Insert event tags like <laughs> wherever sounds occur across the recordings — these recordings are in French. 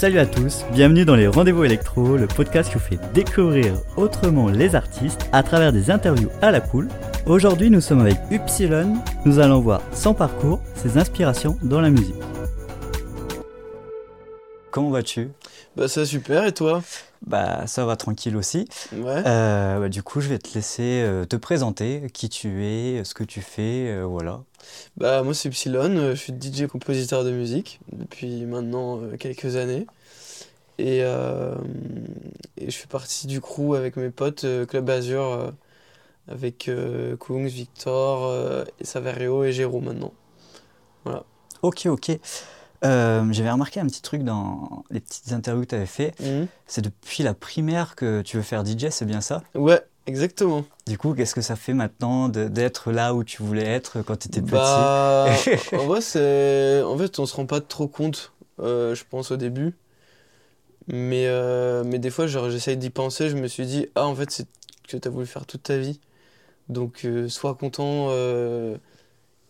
Salut à tous, bienvenue dans les Rendez-vous Électro, le podcast qui vous fait découvrir autrement les artistes à travers des interviews à la cool. Aujourd'hui, nous sommes avec Upsilon. Nous allons voir son parcours, ses inspirations dans la musique. Comment vas-tu? Bah ça super, et toi? Bah ça va tranquille aussi. Ouais. Euh, bah, du coup, je vais te laisser euh, te présenter, qui tu es, ce que tu fais, euh, voilà. Bah moi c'est Epsilon, je suis DJ compositeur de musique depuis maintenant quelques années. Et, et je fais partie du crew avec mes potes Club Azur, avec Kungs, Victor, Saverio et Géraud maintenant. Ok, ok. Euh, J'avais remarqué un petit truc dans les petites interviews que tu avais fait. Mhm. C'est depuis la primaire que tu veux faire DJ, c'est bien ça? Ouais, exactement. Du coup, qu'est-ce que ça fait maintenant d'être là où tu voulais être quand tu étais petit? Bah, en <laughs> vrai, c'est... En fait, on se rend pas trop compte, euh, je pense, au début. Mais, euh, mais des fois, j'essaye d'y penser, je me suis dit, ah, en fait, c'est que tu as voulu faire toute ta vie. Donc, sois content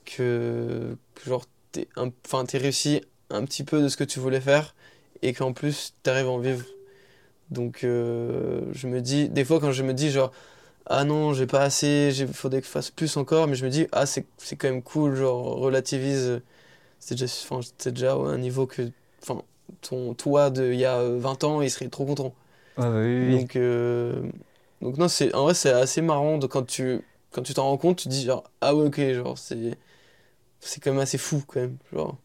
que, que, genre, t'es réussi un petit peu de ce que tu voulais faire et qu'en plus, t'arrives à en vivre. Donc, euh, je me dis, des fois, quand je me dis, genre, ah non, j'ai pas assez, il faudrait que je fasse plus encore, mais je me dis, ah, c'est c'est quand même cool, genre, relativise. C'est déjà, un niveau que, enfin, ton toi de il y a euh, 20 ans, il serait trop content. Ouais, bah oui, oui. Donc, euh, donc non, c'est, en vrai, c'est assez marrant de, quand tu quand tu t'en rends compte, tu dis, genre, ah ouais, ok, genre, c'est, c'est quand même assez fou, quand même. Genre,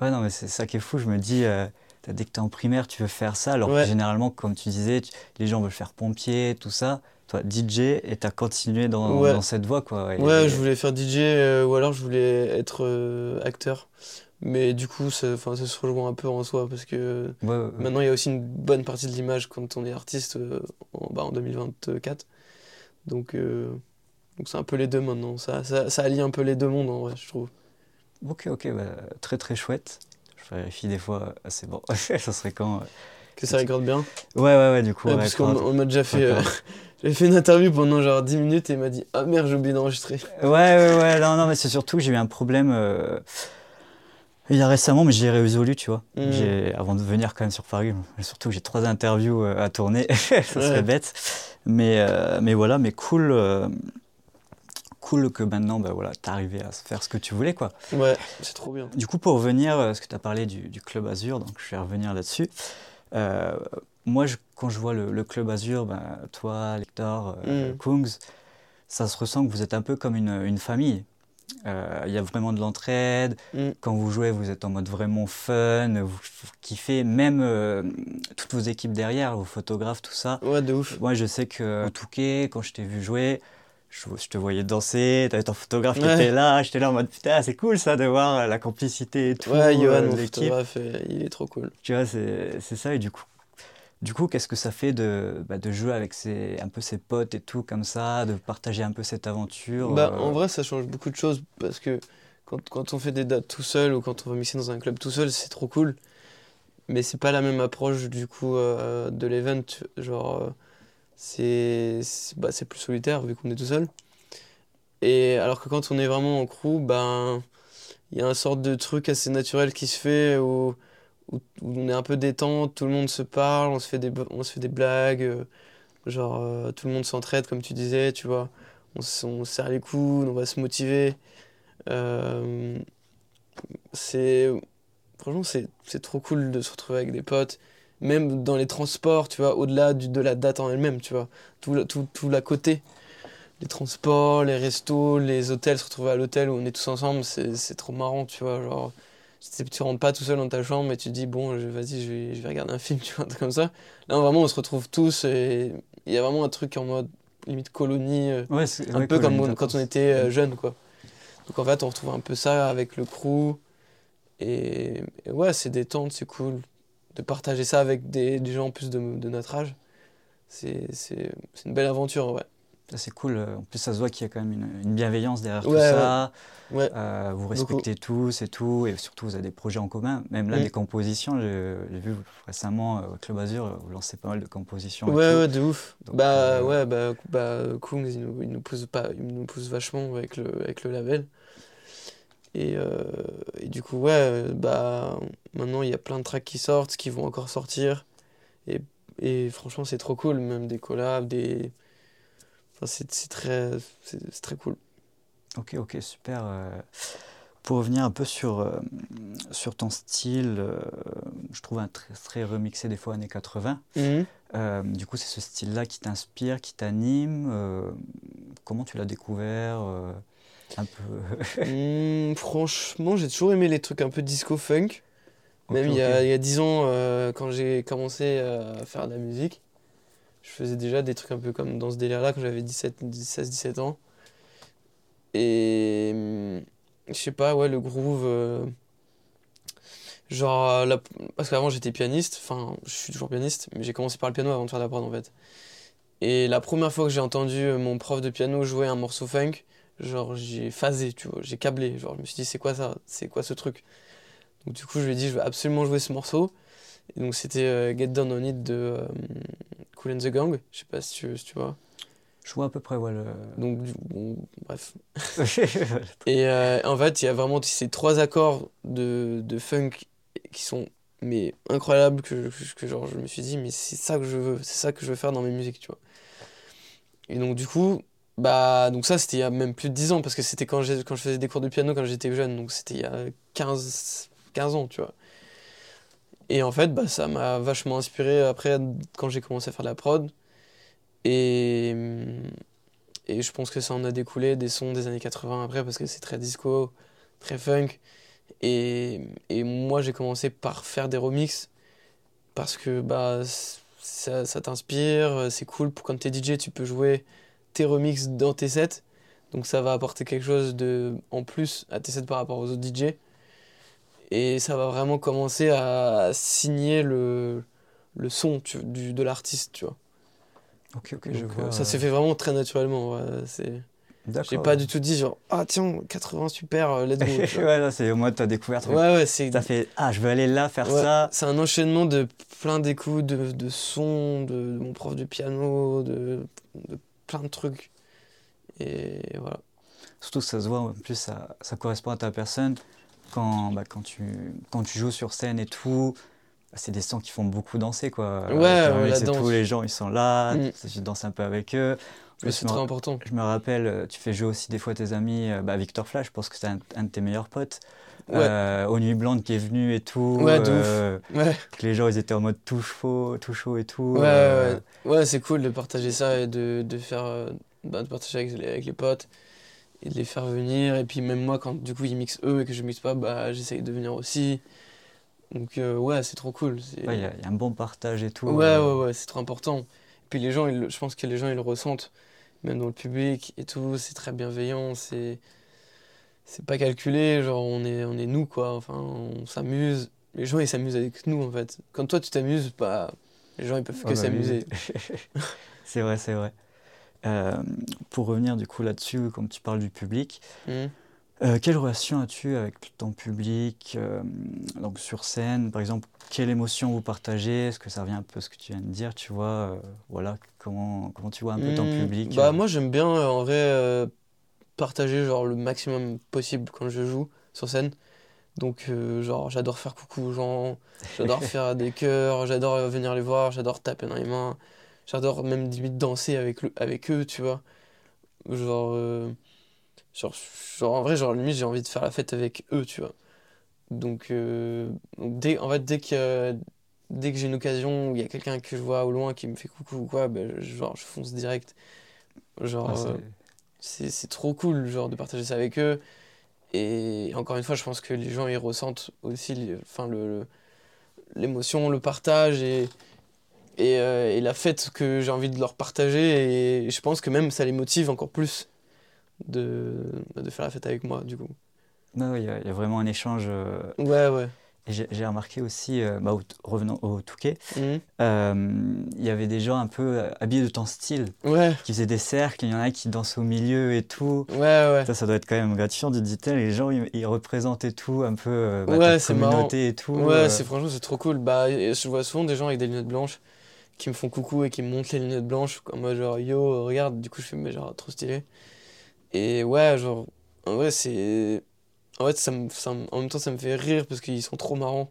Ouais, non, mais c'est ça qui est fou. Je me dis, euh, dès que tu es en primaire, tu veux faire ça. Alors que généralement, comme tu disais, tu- les gens veulent faire pompier, tout ça. Toi, DJ, et tu as continué dans, Ouais. dans cette voie, quoi. Et- Ouais, je voulais faire DJ euh, ou alors je voulais être euh, acteur. Mais du coup, ça, ça se rejoint un peu en soi parce que Ouais, maintenant il y a aussi une bonne partie de l'image quand on est artiste euh, en, bah, en 2024. Donc euh, donc c'est un peu les deux maintenant. Ça, ça, ça allie un peu les deux mondes en vrai, je trouve. Ok, ok, bah, très très chouette. Je vérifie des fois, ah, c'est bon. <laughs> ça serait quand euh, Que ça recorde bien. Ouais, ouais, ouais, du coup. Ouais, ouais, parce qu'on m'a déjà fait. euh. <laughs> J'avais fait une interview pendant genre 10 minutes et il m'a dit Ah merde, j'ai oublié d'enregistrer. Ouais, ouais, ouais, non, non, mais c'est surtout que j'ai eu un problème euh, il y a récemment, mais je l'ai résolu, tu vois. J'ai- Avant de venir quand même sur Paris, surtout que j'ai trois interviews euh, à tourner, <laughs> ça serait Ouais. bête. Mais, mais voilà, mais cool, cool que maintenant, bah, voilà, t'es arrivé à faire ce que tu voulais, quoi. Ouais, c'est trop bien. Du coup, pour revenir, euh, parce que tu as parlé du, du Club Azur, donc je vais revenir là-dessus. Euh, moi, je- quand je vois le, le Club Azur, ben, toi, Lector, euh, Mm. Kungs, ça se ressent que vous êtes un peu comme une, une famille. Euh, Il y a vraiment de l'entraide. Mm. Quand vous jouez, vous êtes en mode vraiment fun, vous, vous kiffez, même euh, toutes vos équipes derrière, vos photographes, tout ça. Ouais, de ouf. Moi, je sais que Touquet, quand je t'ai vu jouer, je, je te voyais danser, t'avais ton photographe qui était là, j'étais là en mode putain, c'est cool ça de voir euh, la complicité et tout, Ouais, Johan, euh, mon photographe, euh, il est trop cool. Tu vois, c'est c'est ça, et du coup, du coup qu'est-ce que ça fait de, bah, de jouer avec ses, un peu ses potes et tout comme ça, de partager un peu cette aventure Bah, euh, en vrai, ça change beaucoup de choses parce que quand, quand on fait des dates tout seul ou quand on va mixer dans un club tout seul, c'est trop cool. Mais c'est pas la même approche du coup euh, de l'event. Genre, c'est bah, plus solitaire vu qu'on est tout seul. Et alors que quand on est vraiment en crew, ben il y a un sorte de truc assez naturel qui se fait où, on est un peu détente, tout le monde se parle, on se fait des, on se fait des blagues, euh, genre euh, tout le monde s'entraide comme tu disais, tu vois on, on se serre les coudes, on va se motiver. Euh, c'est franchement c'est trop cool de se retrouver avec des potes, même dans les transports, tu vois, au-delà de la date en elle-même, tu vois, tout tout tout l'à côté. Les transports, les restos, les hôtels, se retrouver à l'hôtel où on est tous ensemble, c'est trop marrant, tu vois, genre tu rentres pas tout seul dans ta chambre et tu te dis bon, vas-y, je vais, je vais regarder un film, <laughs> tu vois, un truc comme ça. Là, vraiment, on se retrouve tous et il y a vraiment un truc en mode limite colonie. euh, ouais, un ouais, peu comme on- quand on était euh, jeune, quoi. Donc en fait, on retrouve un peu ça avec le crew. Et, et ouais, c'est détente, c'est cool. De partager ça avec des, des gens en plus de, de notre âge, c'est une belle aventure, ouais. C'est cool. En plus, ça se voit qu'il y a quand même une, une bienveillance derrière tout Ouais, ça. Ouais. Euh, vous Beaucoup. respectez tous et tout. Et surtout, vous avez des projets en commun. Même là, Mm. des compositions. J'ai vu récemment euh, au Club Azur, vous lancez pas mal de compositions. et Ouais, tout. ouais, de ouf. Donc, bah euh, ouais, bah, bah Kungs, il nous, il nous pousse pas, il nous pousse vachement avec le, avec le label. Et, euh, et du coup, ouais, bah, maintenant il y a plein de tracks qui sortent, qui vont encore sortir. Et, et franchement, c'est trop cool, même des collabs, des. Enfin, c'est très, très cool. Ok, ok, super. euh. Pour revenir un peu sur, euh, sur ton style, je trouve un très, très remixé des fois années 80. Mhm. Euh, du coup, c'est ce style-là qui t'inspire, qui t'anime. comment tu l'as découvert Un peu. <laughs> Hmm, franchement, j'ai toujours aimé les trucs un peu disco funk. Même il y a, il y a 10 ans, euh, quand j'ai commencé à faire de la musique, je faisais déjà des trucs un peu comme dans ce délire-là quand j'avais 17, 16-17 ans. Et hmm, je sais pas, ouais, le groove. euh, genre, la- parce qu'avant j'étais pianiste, enfin, je suis toujours pianiste, mais j'ai commencé par le piano avant de faire de la prod en fait. Et la première fois que j'ai entendu euh, mon prof de piano jouer un morceau funk, genre j'ai phasé, tu vois, j'ai câblé. Genre, je me suis dit, c'est quoi ça? C'est quoi ce truc? Donc, du coup, je lui ai dit, je veux absolument jouer ce morceau. Et donc, c'était euh, Get Down on It de euh, Cool and the Gang. Je sais pas si tu, si tu vois. Je vois à peu près, ouais, le... Donc, bon, bref. <laughs> Et euh, en fait, il y a vraiment ces trois accords de, de funk qui sont mais incroyables que, que, que genre, je me suis dit, mais c'est ça que je veux, c'est ça que je veux faire dans mes musiques, tu vois. Et donc, du coup, bah, donc ça, c'était il y a même plus de 10 ans, parce que c'était quand, quand je faisais des cours de piano quand j'étais jeune, donc c'était il y a 15, 15 ans, tu vois. Et en fait, bah, ça m'a vachement inspiré après, quand j'ai commencé à faire de la prod. Et, et je pense que ça en a découlé des sons des années 80 après, parce que c'est très disco, très funk. Et, et moi, j'ai commencé par faire des remixes, parce que bah, ça, ça t'inspire, c'est cool pour quand t'es DJ, tu peux jouer tes remixes dans tes sets. Donc ça va apporter quelque chose de, en plus à tes sets par rapport aux autres DJ. Et ça va vraiment commencer à signer le, le son tu- du, de l'artiste, tu vois. Ok, ok, je Donc, vois. euh, ça s'est fait vraiment très naturellement. ouais, c'est... J'ai pas du tout dit genre, ah tiens, 80 super, euh, let's go. <laughs> ouais, c'est au moins ta découverte. ouais, ouais, c'est... T'as fait, ah, je veux aller là, faire Ouais, ça. c'est un enchaînement de plein d'écoutes, de, de sons, de, de mon prof de piano, de, de plein de trucs. Et voilà. Surtout que ça se voit, en plus, ça, ça correspond à ta personne. Quand, bah, quand, tu, quand tu joues sur scène et tout, c'est des sons qui font beaucoup danser, quoi. Ouais, Tes ouais, tout, danse. les gens, ils sont là, Mm. tu danses un peu avec eux. Mais c'est très important. Je me rappelle, euh, tu fais jouer aussi des fois tes amis, euh, bah, Victor Flash, je pense que c'est un, un de tes meilleurs potes. Ouais. Euh, aux Nuits Blanches qui est venu et tout. Ouais, de ouf. euh, Ouais, que les gens, ils étaient en mode tout chaud, tout chaud et tout. ouais, euh, ouais. Ouais, c'est cool de partager ça et de, de faire. euh, bah, de partager avec les, avec les potes et de les faire venir. Et puis même moi, quand du coup ils mixent eux et que je mixe pas, bah j'essaye de venir aussi. Donc euh, ouais, c'est trop cool. Il y, a il y a un bon partage et tout. Ouais, ouais, ouais, c'est trop important. Et puis les gens, ils je pense que les gens, ils le ressentent, même dans le public et tout, c'est très bienveillant, c'est c'est pas calculé, genre on est, on est nous, quoi, enfin, on s'amuse. Les gens, ils s'amusent avec nous, en fait. Quand toi, tu t'amuses, bah, les gens, ils peuvent que Ouais, bah s'amuser. oui. <laughs> c'est vrai, c'est vrai. Euh, pour revenir du coup là-dessus, comme tu parles du public, Mhm. euh, quelle relation as-tu avec ton public euh, Donc sur scène, par exemple, quelle émotion vous partagez? Est-ce que ça revient un peu à ce que tu viens de dire, tu vois? Voilà, comment, comment tu vois un peu ton Hmm, public? Bah moi j'aime bien en vrai partager genre le maximum possible quand je joue sur scène. Donc euh, genre j'adore faire coucou aux gens, j'adore <laughs> faire des chœurs, j'adore venir les voir, j'adore taper dans les mains, j'adore même limite danser avec le, avec eux, tu vois. Genre, euh, genre genre en vrai genre limite j'ai envie de faire la fête avec eux, tu vois. Donc, euh, donc dès en fait dès que dès que j'ai une occasion où il y a quelqu'un que je vois au loin qui me fait coucou ou quoi, ben, je- genre je fonce direct. Genre, ah, c'est- trop cool genre, de partager ça avec eux. Et encore une fois, je pense que les gens ils ressentent aussi enfin, le, le- l'émotion, le partage et, et, euh, et la fête que j'ai envie de leur partager. Et je pense que même ça les motive encore plus de, de faire la fête avec moi, du coup. Ouais, y, a il y a vraiment un échange. euh, Ouais, ouais. J'ai remarqué aussi, euh, bah, au- revenant au Touquet, Mhm. euh, il y avait des gens un peu euh, habillés de ton style, Ouais, qui faisaient des cercles, il y en a qui dansent au milieu et tout. ouais, ouais. Ça, ça doit être quand même gratifiant de dire, les gens, ils, et tout, un peu euh, bah, Ouais, ta c'est communauté et tout. Ouais, euh, c'est franchement c'est trop cool. Bah, je vois souvent des gens avec des lunettes blanches qui me font coucou et qui me montrent les lunettes blanches comme moi genre yo regarde. Du coup je fais mais genre trop stylé. Et ouais genre en vrai c'est en fait, ça me, ça me- en même temps, ça me fait rire parce qu'ils sont trop marrants.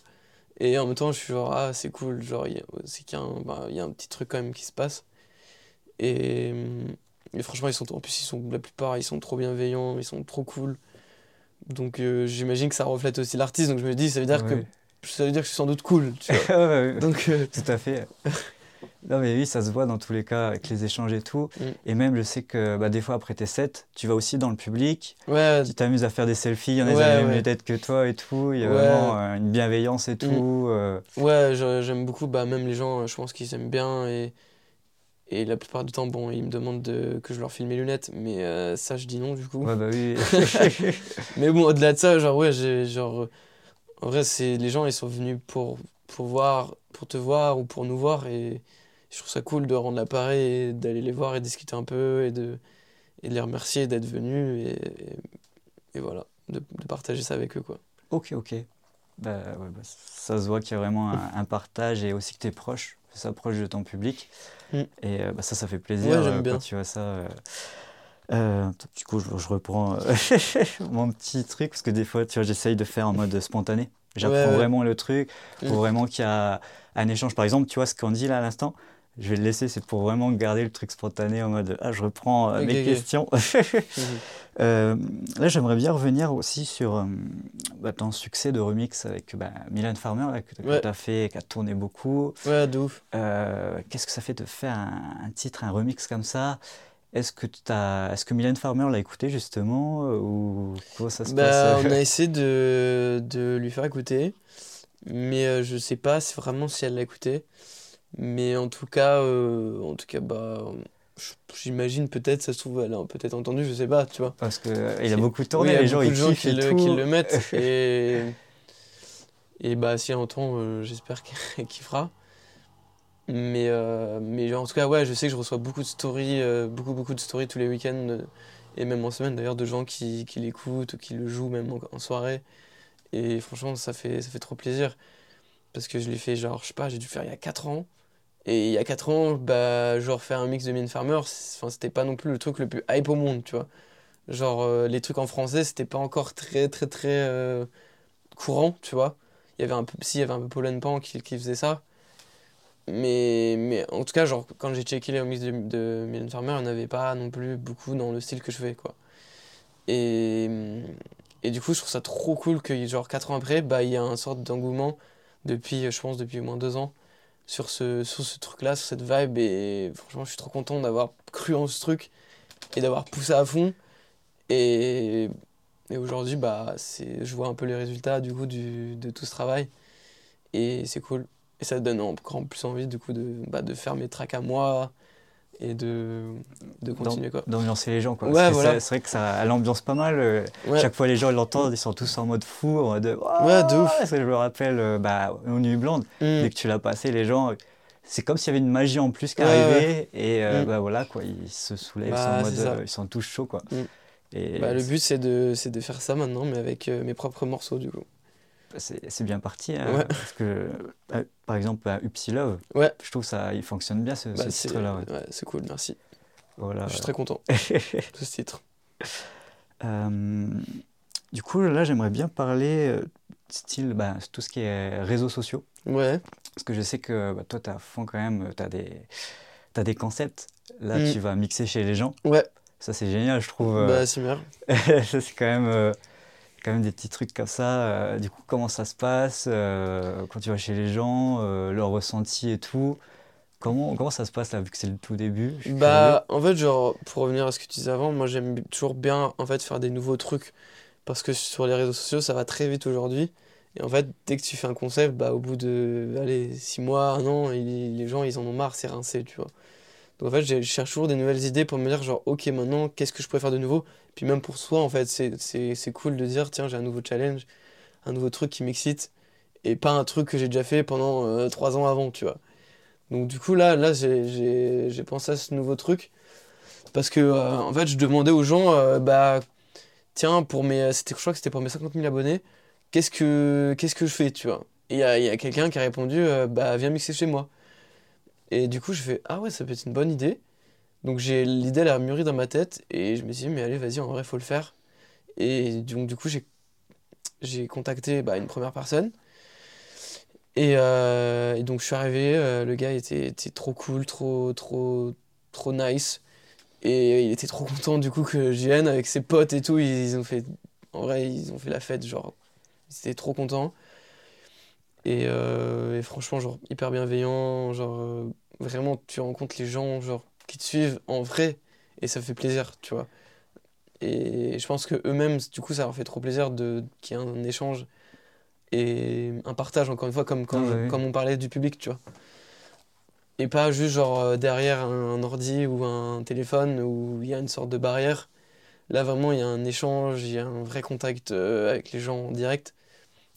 Et en même temps, je suis genre, ah, c'est cool, genre, il y a- c'est qu'il y, a un- bah, y a un petit truc quand même qui se passe. Et, et franchement, ils sont, en plus, ils sont, la plupart, ils sont trop bienveillants, ils sont trop cool. Donc, euh, j'imagine que ça reflète aussi l'artiste. Donc, je me dis, ça veut dire Ouais. que, ça veut dire que je suis sans doute cool, tu vois. <laughs> Donc, euh, Tout à fait. <laughs> Non, mais oui, ça se voit dans tous les cas avec les échanges et tout. Mm. Et même, je sais que bah, des fois, après tes sets, tu vas aussi dans le public, ouais, tu t'amuses à faire des selfies, il y en a qui ont Ouais, têtes que toi et tout. Il y a vraiment euh, une bienveillance et Mm. tout. euh, Ouais, j'aime beaucoup, bah, même les gens, euh, je pense qu'ils aiment bien et, et la plupart du temps, bon, ils me demandent de, que je leur file mes lunettes, mais euh, ça, je dis non du coup. Ouais, bah oui. <laughs> <laughs> Mais bon, au-delà de ça, genre, ouais, genre, en vrai, les gens, ils sont venus pour, pour voir, pour te voir ou pour nous voir et je trouve ça cool de rendre l'appareil et d'aller les voir et discuter un peu et de, et de les remercier d'être venus et, et, et voilà, de, de partager ça avec eux, quoi. ok, ok. Bah, ouais, bah, ça se voit qu'il y a vraiment un, un partage et aussi que tu es proche, que ça proche de ton public. Mm. Et euh, bah, ça, ça fait plaisir Ouais, j'aime euh, bien. quand tu vois ça. euh. Euh, du coup, je, je reprends <laughs> mon petit truc parce que des fois, tu vois, j'essaye de faire en mode spontané. J'apprends Ouais, ouais. vraiment le truc pour Mm. vraiment qu'il y a un échange. Par exemple, tu vois ce qu'on dit là à l'instant, je vais le laisser, c'est pour vraiment garder le truc spontané en mode ah, je reprends euh, mes questions. <laughs> Mhm. Euh, là, j'aimerais bien revenir aussi sur euh, bah, ton succès de remix avec bah, Mylène Farmer là, que, Ouais. tu as fait, qui a tourné beaucoup. Ouais, de ouf. Qu'est-ce que ça fait de faire un, un titre, un remix comme ça? Est-ce que, t'as- est-ce que Mylène Farmer l'a écouté justement Ou comment ça se Bah, passe? on a <laughs> essayé de, de lui faire écouter, mais euh, je sais pas si vraiment si elle l'a écouté. Mais en tout cas, euh, en tout cas, bah, j'imagine peut-être, ça se trouve, elle a peut-être entendu, je sais pas, tu vois. Parce qu'il a C'est- beaucoup Oui, tourné, a les gens beaucoup ils de gens qui le, qui le mettent, <laughs> et, et bah, si elle entend, euh, j'espère qu'elle <laughs> kiffera. Mais, euh, mais en tout cas, ouais, je sais que je reçois beaucoup de stories, euh, beaucoup, beaucoup de stories tous les week-ends, euh, et même en semaine d'ailleurs, de gens qui, qui l'écoutent ou qui le jouent même en, en soirée. Et franchement, ça fait, ça fait trop plaisir. Parce que je l'ai fait, genre, je sais pas, j'ai dû faire il y a 4 ans. Et il y a 4 ans, bah, genre, faire un mix de Mine Farmer, c'était pas non plus le truc le plus hype au monde, tu vois. Genre, euh, les trucs en français, c'était pas encore très, très, très euh, courant, tu vois. Il y avait un peu, si, il y avait un peu Pollen Pan qui, qui faisait ça. Mais, mais en tout cas, genre, quand j'ai checké les remixes de, de Farmer, il n'y en avait pas non plus beaucoup dans le style que je fais, quoi. Et, et du coup, je trouve ça trop cool que, genre, 4 ans après, bah, il y a un sorte d'engouement depuis, je pense, depuis au moins 2 ans sur ce, sur ce truc-là, sur cette vibe. Et franchement, je suis trop content d'avoir cru en ce truc et d'avoir poussé à fond. Et, et aujourd'hui, bah, je vois un peu les résultats du coup de tout ce travail. Et c'est cool. Et ça donne encore plus envie du coup de, bah, de faire mes tracks à moi et de, de continuer quoi. D'ambiancer les gens quoi. Ouais, voilà. c'est- vrai que ça elle ambiance pas mal. euh, Ouais, Chaque fois les gens l'entendent, ils sont tous en mode fou, en mode Ouais, de ouf. Parce que je me rappelle euh, bah, au Nuit Blonde, Mm. dès que tu l'as passé, les gens, c'est comme s'il y avait une magie en plus qui arrivait. Et euh, Mm. bah voilà quoi, ils se soulèvent, ils, sont Bah, en mode, ils sont tous chauds quoi. Mm. Et Bah, le but c'est de, de faire ça maintenant, mais avec euh, mes propres morceaux du coup. C'est bien parti. hein. Parce que euh, par exemple, bah, Upsy Love, Ouais. je trouve ça il fonctionne bien ce, Bah, ce titre-là. ouais. ouais, c'est cool, merci. Voilà. Je suis très content <laughs> de ce titre. Euh, du coup, là, j'aimerais bien parler euh, style bah, tout ce qui est réseaux sociaux. Ouais, Parce que je sais que bah, toi, tu à fond quand même, tu as des, t'as des concepts. Là, Mm. tu vas mixer chez les gens. ouais, Ça, c'est génial, je trouve. euh, bah, c'est bien. <laughs> ça, c'est quand même, quand même des petits trucs comme ça. euh, du coup, comment ça se passe euh, quand tu vas chez les gens, euh, leur ressenti et tout Comment, comment ça se passe là, vu que c'est le tout début Bah, en fait, genre, pour revenir à ce que tu disais avant, moi j'aime toujours bien en fait faire des nouveaux trucs parce que sur les réseaux sociaux ça va très vite aujourd'hui. Et en fait, dès que tu fais un concept, bah, au bout de allez, 6 mois, un an, les gens ils en ont marre, c'est rincé, tu vois. Donc en fait, je cherche toujours des nouvelles idées pour me dire, genre, ok, maintenant, qu'est-ce que je pourrais faire de nouveau? Puis même pour soi, en fait, c'est cool de dire, tiens, j'ai un nouveau challenge, un nouveau truc qui m'excite et pas un truc que j'ai déjà fait pendant euh, 3 ans avant, tu vois. Donc du coup là, là j'ai- pensé à ce nouveau truc parce que euh, en fait je demandais aux gens euh, bah tiens pour mes je crois que c'était pour mes 50 000 abonnés qu'est-ce que que je fais tu vois? Et il y a, y a quelqu'un qui a répondu euh, bah viens mixer chez moi et du coup je fais ah ouais ça peut être une bonne idée donc j'ai l'idée elle a mûri dans ma tête et je me suis dit mais allez vas-y en vrai faut le faire et donc du coup j'ai contacté bah, une première personne. Et, euh, donc je suis arrivé, euh, le gars était, était trop cool, trop, trop, trop nice. Et il était trop content du coup que je vienne avec ses potes et tout. Ils ont fait, en vrai, ils ont fait la fête, genre, ils étaient trop contents. Et, euh, et franchement, genre, hyper bienveillant, genre, euh, vraiment, tu rencontres les gens, genre, qui te suivent en vrai, et ça fait plaisir, tu vois. Et je pense que eux-mêmes, du coup, ça leur fait trop plaisir de qu'il y ait un échange et un partage, encore une fois, comme, quand Ah ouais, comme on parlait du public, tu vois. Et pas juste genre euh, derrière un, un ordi ou un téléphone où il y a une sorte de barrière. Là, vraiment, il y a un échange, il y a un vrai contact euh, avec les gens en direct.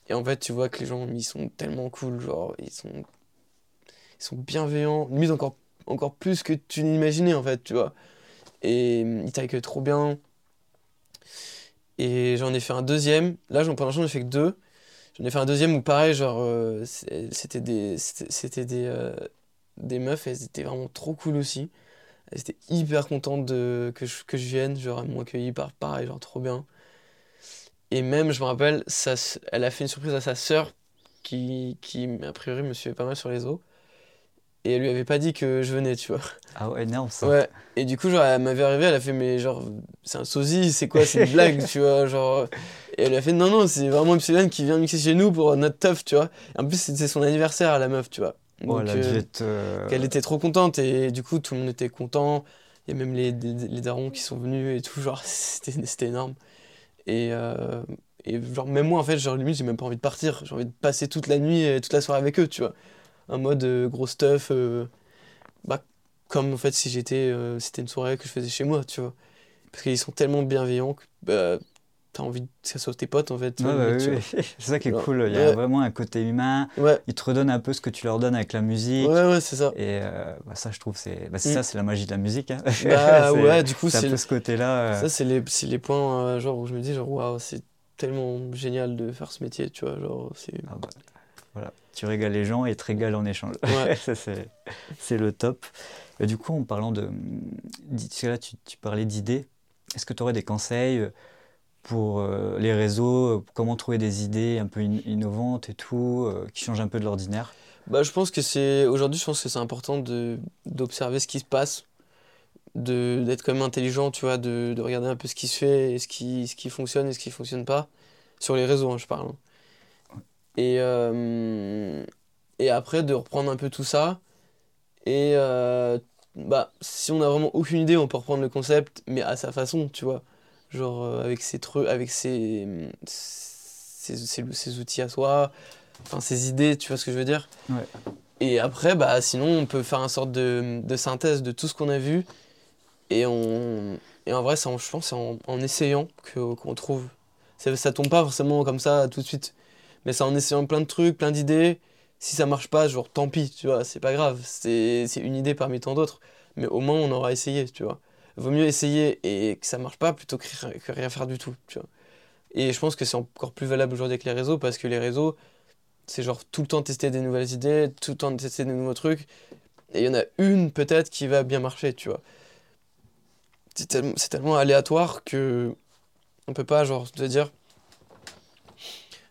Et en fait, tu vois que les gens, ils sont tellement cool, genre, ils sont, bienveillants, limite encore, encore plus que tu n'imaginais, en fait, tu vois. Et euh, ils t'accueillent trop bien. Et j'en ai fait un deuxième. Là, pour l'instant, j'en ai fait que deux. J'en ai fait un deuxième où, pareil, genre, euh, c'était des, c'était euh, des meufs, elles étaient vraiment trop cool aussi. Elles étaient hyper contentes de, que, je, que je vienne, genre, elles m'ont accueilli par pareil, genre, trop bien. Et même, je me rappelle, s- elle a fait une surprise à sa sœur qui, qui, a priori, me suivait pas mal sur les réseaux. Et elle lui avait pas dit que je venais, tu vois. Ah ouais, énorme ça. Ouais, et du coup, genre, elle m'avait arrivé, elle a fait, mais genre, c'est un sosie, c'est quoi, c'est une blague, tu vois, genre. Et elle a fait, non, non, c'est vraiment Epsilon qui vient mixer chez nous pour notre teuf, tu vois. En plus, c'était son anniversaire à la meuf, tu vois. Oh, Donc, elle a euh, euh, qu'elle était trop contente, et du coup, tout le monde était content. Il y a même les, les, les darons qui sont venus et tout, genre, <laughs> c'était énorme. Et, euh, et genre, même moi, en fait, genre, limite, j'ai même pas envie de partir. J'ai envie de passer toute la nuit et toute la soirée avec eux, tu vois. Un mode euh, gros stuff, euh, bah, comme en fait si j'étais, c'était une soirée que je faisais chez moi, tu vois. Parce qu'ils sont tellement bienveillants que bah, t'as envie que ça soit tes potes, en fait. Ouais, bah tu oui, oui. <laughs> C'est ça qui est cool. Il y a vraiment un côté humain. Ils te redonnent un peu ce que tu leur donnes avec la musique. ouais, ouais, c'est ça. Et euh, bah, ça, je trouve, c'est bah, Mm. ça, c'est la magie de la musique. hein. Bah <laughs> ouais, du coup, c'est un c'est peu ce côté-là. euh, Ça, c'est les, points euh, genre, où je me dis, genre, waouh, c'est tellement génial de faire ce métier, tu vois. Genre, c'est... ah bah, voilà, tu régales les gens et te régalent en échange. Ouais. <laughs> c'est, le top. Et du coup, en parlant de. là, tu, tu parlais d'idées. Est-ce que tu aurais des conseils pour euh, les réseaux euh, Comment trouver des idées un peu in- innovantes et tout, euh, qui changent un peu de l'ordinaire? Bah, je pense que c'est. Aujourd'hui, je pense que c'est important d'observer ce qui se passe, d'être quand même intelligent, tu vois, de, de regarder un peu ce qui se fait, et ce qui, ce qui fonctionne et ce qui fonctionne pas. Sur les réseaux, hein, je parle. Et, euh, et après, de reprendre un peu tout ça. Et bah, si on a vraiment aucune idée, on peut reprendre le concept, mais à sa façon, tu vois. Genre euh, avec ses trucs, avec ses, ses, ses- ses outils à soi, enfin ses idées, tu vois ce que je veux dire? Ouais. Et après, bah, sinon, on peut faire une sorte de, de synthèse de tout ce qu'on a vu. Et, on, et en vrai, c'est en- je pense c'est en, en essayant que, qu'on trouve. Ça, ça tombe pas forcément comme ça tout de suite. Mais c'est en essayant plein de trucs, plein d'idées. Si ça marche pas, genre tant pis, tu vois, c'est pas grave. C'est, c'est une idée parmi tant d'autres. Mais au moins, on aura essayé, tu vois. Vaut mieux essayer et que ça marche pas plutôt que, ri- que rien faire du tout, tu vois. Et je pense que c'est encore plus valable aujourd'hui avec les réseaux parce que les réseaux, c'est genre tout le temps tester des nouvelles idées, tout le temps tester des nouveaux trucs. Et il y en a une peut-être qui va bien marcher, tu vois. C'est tellement, aléatoire que on peut pas genre se dire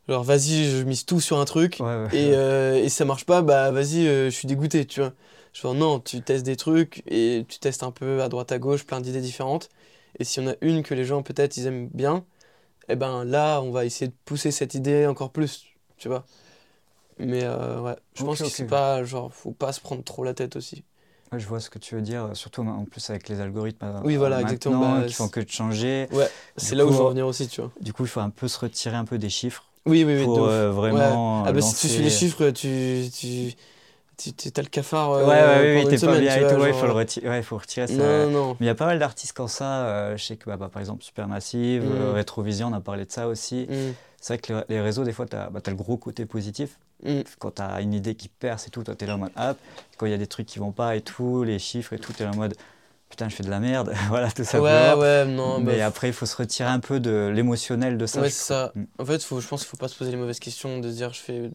genre vas-y je mise tout sur un truc Ouais, ouais. et, euh, et ça marche pas bah vas-y euh, je suis dégoûté tu vois genre non tu testes des trucs et tu testes un peu à droite à gauche plein d'idées différentes et s'il y en a une que les gens peut-être ils aiment bien et ben là on va essayer de pousser cette idée encore plus tu vois mais euh, ouais je pense que ok. c'est pas genre faut pas se prendre trop la tête aussi Ouais, je vois ce que tu veux dire, surtout en plus avec les algorithmes. euh, Oui, voilà, exactement, bah, qui font que de changer. ouais c'est là où je veux en venir aussi tu vois Du coup, il faut un peu se retirer un peu des chiffres oui oui oui pour euh, vraiment. Ah bah si tu suis les chiffres, tu- t'as le cafard euh, Ouais, ouais, oui, t'es pas bien et tout, ouais, faut le retirer, ouais, faut retirer ça. Non, non, non. Mais il y a pas mal d'artistes comme ça. euh, je sais que bah, bah, par exemple Supermassive, Mm. euh, Retrovision, on a parlé de ça aussi. Mm, C'est vrai que les, les réseaux, des fois, tu as, le gros côté positif. mm. Quand tu as une idée qui perce et tout, toi, tu es là en mode hop. Quand il y a des trucs qui vont pas et tout, les chiffres et tout, tu es là en mode putain, je fais de la merde. <laughs> voilà, tout Ouais, simplement. ouais, non, Mais bah, après, il faut se retirer un peu de l'émotionnel de ça. Ouais, c'est ça. En fait, faut, je pense qu'il faut pas se poser les mauvaises questions, de se dire je fais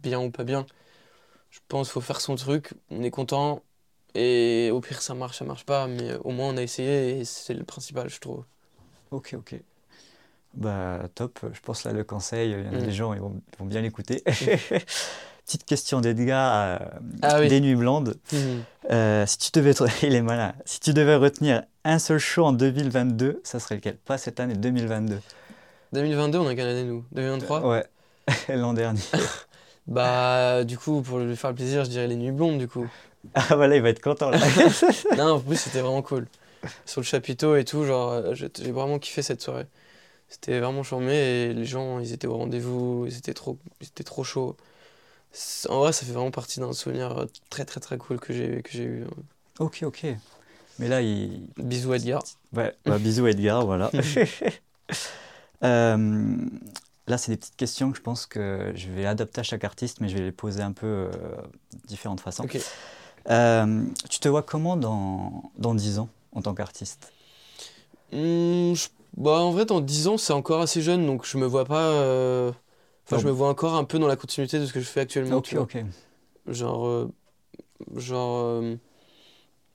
bien ou pas bien. Je pense qu'il faut faire son truc, on est content, et au pire ça marche, ça marche pas, mais au moins on a essayé, et c'est le principal, je trouve. Ok, ok. Bah top, je pense là le conseil, il y en a Mm. des gens ils vont, ils vont bien l'écouter. <laughs> Petite question d'Edgar, euh, Ah oui. des nuits blondes. Mhm. Euh, si tu devais, <laughs> il est malin. Si tu devais retenir un seul show en 2022, ça serait lequel? Pas cette année 2022. 2022, on a quelle année nous? 2023 Ouais, <laughs> l'an dernier. Bah, du coup, pour lui faire plaisir, je dirais les nuits blondes, du coup. Ah voilà, il va être content là. <laughs> non, en plus, c'était vraiment cool. Sur le chapiteau et tout, genre, euh, j'ai vraiment kiffé cette soirée. C'était vraiment charmé et les gens, ils étaient au rendez-vous, ils étaient trop, ils étaient trop chauds. En vrai, ça fait vraiment partie d'un souvenir euh, très, très, très cool que j'ai que j'ai eu. ok, ok. Mais là, il. Bisous, Edgar. Ouais, bah, bisous Edgar, voilà. <laughs> Euh, là, c'est des petites questions que je pense que je vais adapter à chaque artiste, mais je vais les poser un peu euh, de différentes façons. Ok. Euh, tu te vois comment dans, dans 10 ans en tant qu'artiste? Je- Bah, en vrai, dans 10 ans, c'est encore assez jeune, donc je me vois pas. euh, Enfin, je me vois encore un peu dans la continuité de ce que je fais actuellement. Ok, ok. Genre, euh, genre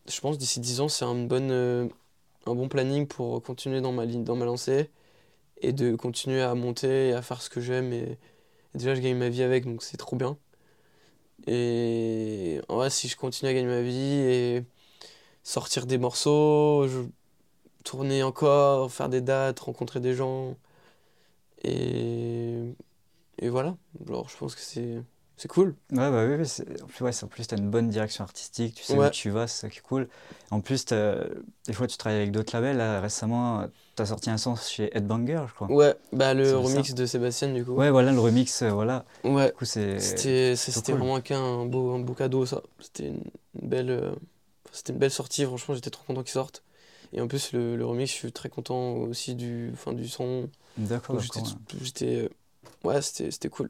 je pense d'ici 10 ans, c'est un, euh, un bon planning pour continuer dans ma ligne, dans ma lancée et de continuer à monter et à faire ce que j'aime. Et, déjà, je gagne ma vie avec, donc c'est trop bien. Et en vrai, si je continue à gagner ma vie et sortir des morceaux, tourner encore, faire des dates, rencontrer des gens. Et, et voilà, genre, je pense que c'est c'est cool. Ouais, bah oui, oui, en plus, ouais, en plus, tu as une bonne direction artistique, tu sais où tu vas, c'est ça qui est cool. En plus, des fois, tu travailles avec d'autres labels. Là, récemment, tu as sorti un son chez Headbanger, je crois. Ouais, bah le ça. remix de Sébastien du coup. Ouais, voilà, le remix, euh, voilà. Ouais, Du coup, c'est. c'était cool. vraiment un, un beau, un beau cadeau ça. C'était une une belle, euh, c'était une belle sortie, franchement j'étais trop content qu'il sorte. Et en plus le, le remix, je suis très content aussi du, enfin, du son. D'accord, J'étais, ouais. euh, ouais, c'était cool.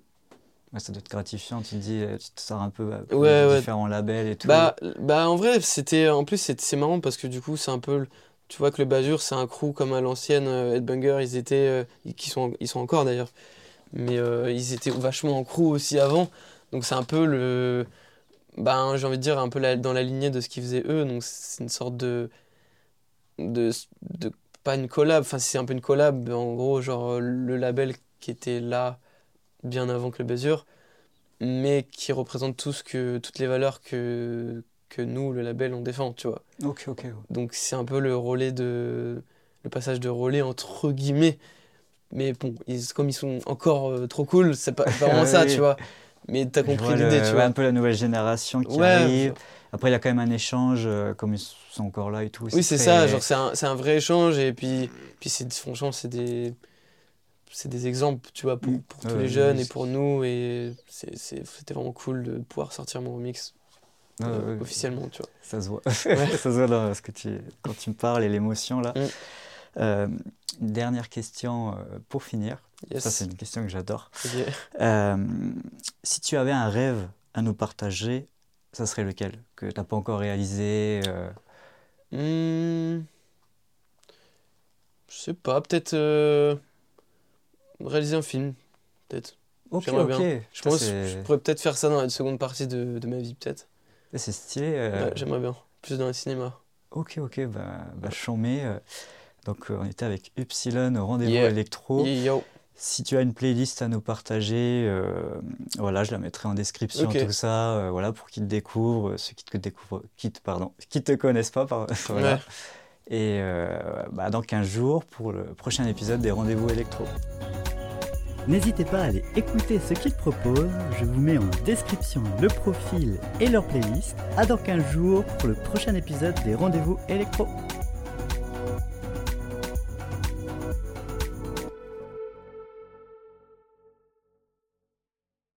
Ouais, ça doit être gratifiant, tu te dis, euh, tu te sors un peu Ouais, de ouais. différents labels et tout. Bah, bah en vrai, c'était en plus c'est marrant parce que du coup, c'est un peu le- tu vois que le Bazur, c'est un crew comme à l'ancienne euh, Headbanger, ils étaient euh, ils- qui sont ils sont encore d'ailleurs. Mais euh, ils étaient vachement en crew aussi avant. Donc c'est un peu le ben j'ai envie de dire un peu la- dans la lignée de ce qu'ils faisaient eux, donc c'est une sorte de de de pas une collab, enfin c'est un peu une collab en gros genre le label qui était là bien avant que le Bazur mais qui représente tout ce que, toutes les valeurs que, que nous, le label, on défend, tu vois. Ok, ok. ouais. Donc c'est un peu le relais de... le passage de relais entre guillemets. Mais bon, ils- comme ils sont encore euh, trop cool, c'est pas, vraiment <laughs> ça, tu vois. Mais t'as compris l'idée, tu ouais, vois. un peu la nouvelle génération qui Ouais, arrive. Après, il y a quand même un échange, euh, comme ils sont encore là et tout. Oui, c'est très- ça, genre c'est un, un vrai échange et puis, puis franchement, c'est des, c'est des exemples, tu vois, pour, Mm. pour tous les jeunes et pour nous et c'était vraiment cool de pouvoir sortir mon remix Ouais, euh, officiellement, tu vois. Ça se voit. Ouais. <laughs> ça se voit dans ce que tu, quand tu me parles et l'émotion là. Mm. Euh, une dernière question euh, pour finir. Yes. Ça, c'est une question que j'adore. Euh, si tu avais un rêve à nous partager, ça serait lequel Que tu n'as pas encore réalisé euh, Hmm. Je sais pas, peut-être réaliser un film, peut-être. Ok, ok. bien. Je pense que je pourrais peut-être faire ça dans la seconde partie de, de ma vie, peut-être. C'est stylé. euh, Ouais, j'aimerais bien. Plus dans le cinéma. Ok, ok, bah, bah chambé, euh. Donc, euh, on était avec Upsilon au rendez-vous Yeah. électro. Si tu as une playlist à nous partager, euh, voilà, je la mettrai en description, Ok. tout ça, euh, voilà, pour qu'ils te découvrent, ceux qui te découvrent, qui te, pardon, qui te connaissent pas, par- <laughs> voilà. Ouais. Et euh, bah, dans 15 jours pour le prochain épisode des rendez-vous électro. N'hésitez pas à aller écouter ce qu'ils proposent. Je vous mets en description le profil et leur playlist. À dans 15 jours pour le prochain épisode des rendez-vous électro.